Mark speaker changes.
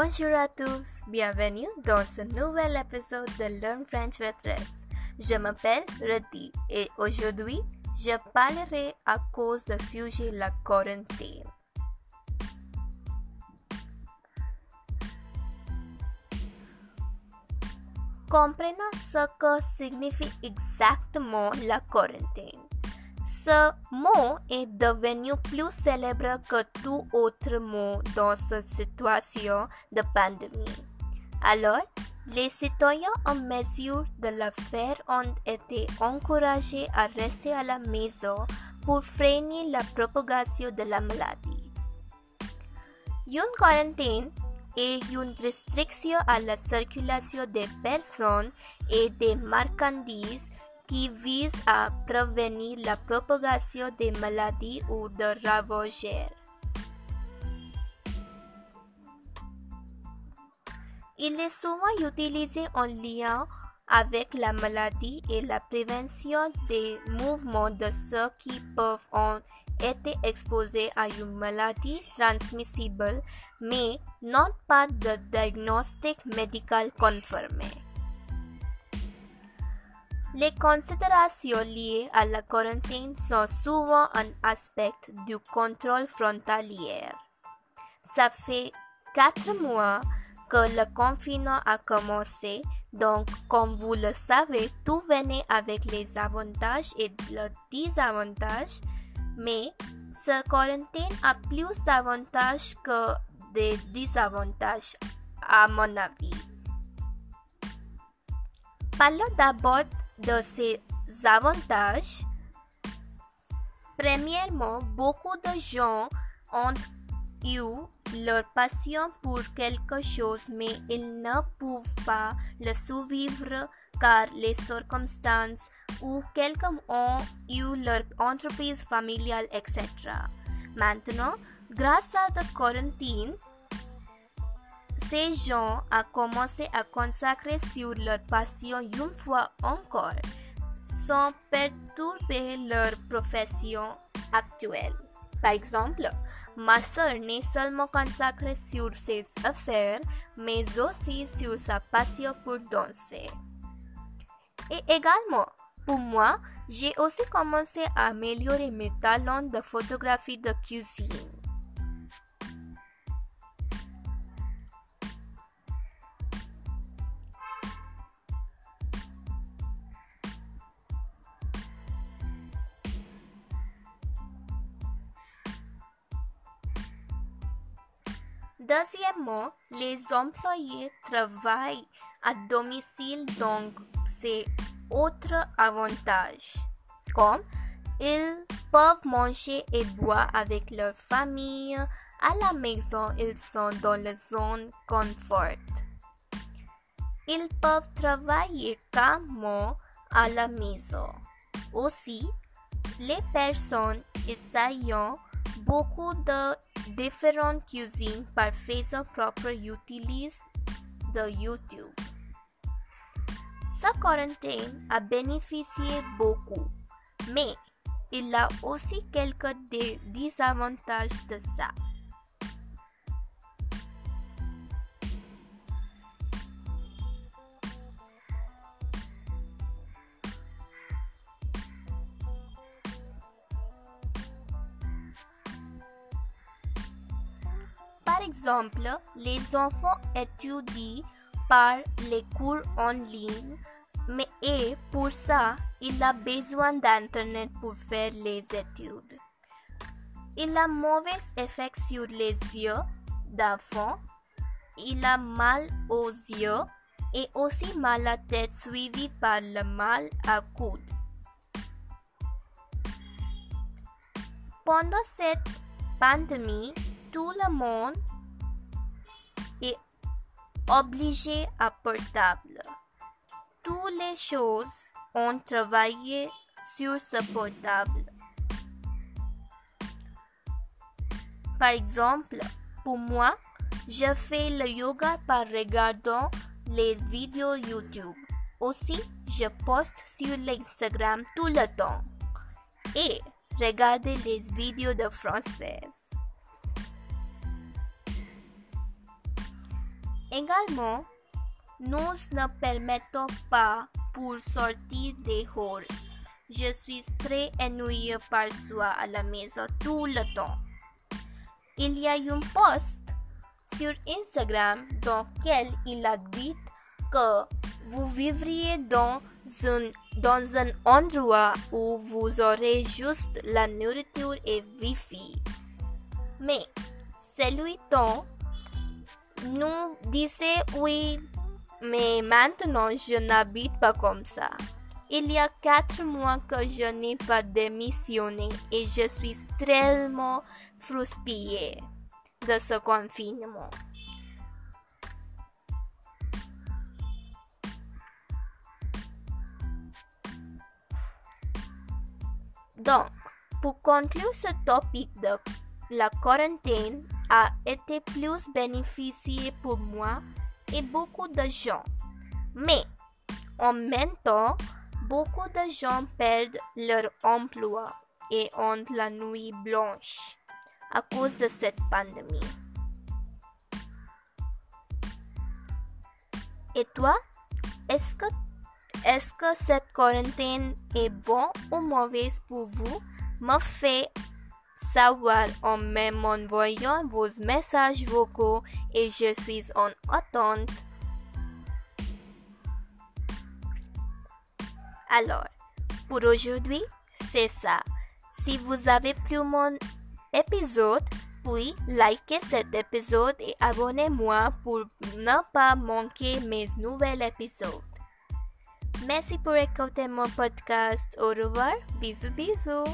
Speaker 1: Bonjour à tous, bienvenue dans ce nouvel épisode de Learn French with Reds. Je m'appelle Rati et aujourd'hui je parlerai à cause du sujet la quarantaine. Comprenons ce que signifie exactement la quarantaine. Ce mot est devenu plus célèbre que tout autre mot dans cette situation de pandémie. Alors, les citoyens en mesure de le faire ont été encouragés à rester à la maison pour freiner la propagation de la maladie. Une quarantaine est une restriction à la circulation des personnes et des marchandises qui vise à prévenir la propagation des maladies ou de ravageurs. Il est souvent utilisé en lien avec la maladie et la prévention des mouvements de ceux qui peuvent en être exposés à une maladie transmissible, mais non pas de diagnostic médical confirmé. Les considérations liées à la quarantaine sont souvent un aspect du contrôle frontalier. Ça fait quatre mois que le confinement a commencé, donc comme vous le savez, tout venait avec les avantages et les désavantages, mais ce quarantaine a plus d'avantages que de désavantages à mon avis. Parlons d'abord de ses avantages. Premièrement, beaucoup de gens ont eu leur passion pour quelque chose, mais ils ne peuvent pas le survivre car les circonstances ou quelqu'un ont eu leur entreprise familiale, etc. Maintenant, grâce à la quarantaine, ces gens ont commencé à consacrer sur leur passion une fois encore, sans perturber leur profession actuelle. Par exemple, ma soeur n'est seulement consacrée sur ses affaires, mais aussi sur sa passion pour danser. Et également, pour moi, j'ai aussi commencé à améliorer mes talents de photographie de cuisine. Deuxièmement, les employés travaillent à domicile donc c'est autre avantage. Comme ils peuvent manger et boire avec leur famille. À la maison, ils sont dans la zone confort. Ils peuvent travailler calmement à la maison. Aussi, les personnes essayant beaucoup de différentes cuisines par faisant propre utilisent de YouTube. Ce quarantaine a bénéficié beaucoup, mais il a aussi quelques désavantages de ça. Par exemple, les enfants étudient par les cours en ligne, mais pour ça, il a besoin d'Internet pour faire les études. Il a mauvais effet sur les yeux d'enfant, il a mal aux yeux et aussi mal à tête suivi par le mal à coude. Pendant cette pandémie, monde est obligé à portable. Toutes les choses ont travaillé sur ce portable. Par exemple, pour moi, je fais le yoga par regardant les vidéos YouTube. Aussi, je poste sur l'Instagram tout le temps. Et regardez les vidéos de français. Également, nous ne permettons pas pour sortir des halls. Je suis très ennuyé par soi à la maison tout le temps. Il y a un post sur Instagram dans lequel il a dit que vous vivriez dans un, dans un endroit où vous aurez juste la nourriture et Wi-Fi. Mais celui-là nous disait oui, mais maintenant je n'habite pas comme ça. Il y a quatre mois que je n'ai pas démissionné et je suis tellement frustrée de ce confinement. Donc, pour conclure ce topic de la quarantaine a été plus bénéficié pour moi et beaucoup de gens. Mais en même temps, beaucoup de gens perdent leur emploi et ont la nuit blanche à cause de cette pandémie. Et toi, est-ce que, est-ce que cette quarantaine est bon ou mauvaise pour vous? Me fait savoir en m'envoyant vos messages vocaux et je suis en attente. Alors, pour aujourd'hui, c'est ça. Si vous avez plu mon épisode, puis likez cet épisode et abonnez-moi pour ne pas manquer mes nouveaux épisodes. Merci pour écouter mon podcast. Au revoir. Bisous bisous.